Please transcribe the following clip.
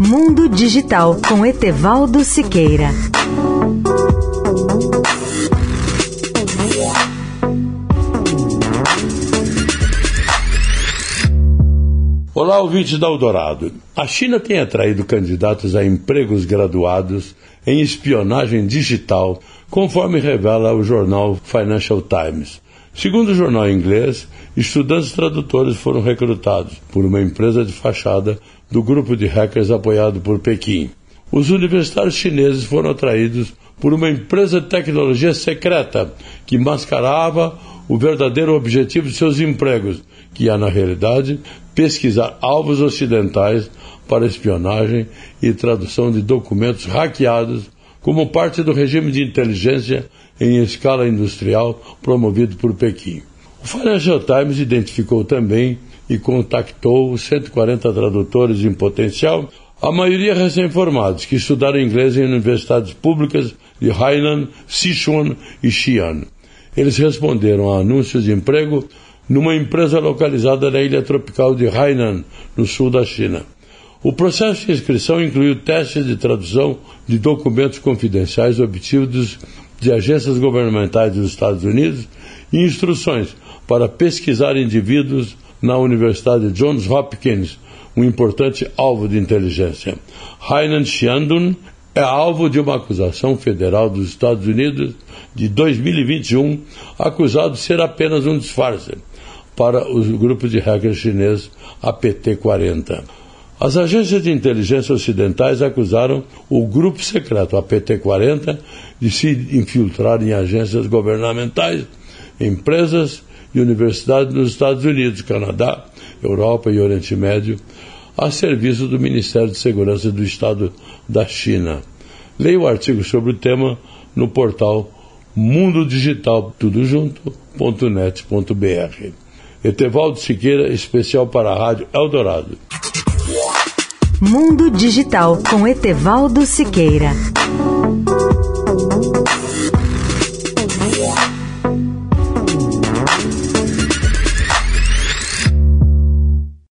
Mundo Digital com Etevaldo Siqueira. Olá, ouvintes da Eldorado. A China tem atraído candidatos a empregos graduados em espionagem digital, conforme revela o jornal Financial Times. Segundo o jornal inglês, estudantes tradutores foram recrutados por uma empresa de fachada do grupo de hackers apoiado por Pequim. Os universitários chineses foram atraídos por uma empresa de tecnologia secreta que mascarava o verdadeiro objetivo de seus empregos, que é, na realidade, pesquisar alvos ocidentais para espionagem e tradução de documentos hackeados como parte do regime de inteligência em escala industrial promovido por Pequim. O Financial Times identificou também e contactou 140 tradutores em potencial, a maioria recém-formados, que estudaram inglês em universidades públicas de Hainan, Sichuan e Xi'an. Eles responderam a anúncios de emprego numa empresa localizada na ilha tropical de Hainan, no sul da China. O processo de inscrição incluiu testes de tradução de documentos confidenciais obtidos de agências governamentais dos Estados Unidos e instruções para pesquisar indivíduos na Universidade Johns Hopkins, um importante alvo de inteligência. Hainan Xiandun é alvo de uma acusação federal dos Estados Unidos de 2021, acusado de ser apenas um disfarce para os grupos de hackers chineses APT-40. As agências de inteligência ocidentais acusaram o grupo secreto APT-40 de se infiltrar em agências governamentais, empresas e universidades nos Estados Unidos, Canadá, Europa e Oriente Médio, a serviço do Ministério de Segurança do Estado da China. Leia o artigo sobre o tema no portal mundodigital, tudo. Etevaldo Siqueira, especial para a Rádio Eldorado. Mundo Digital com Etevaldo Siqueira.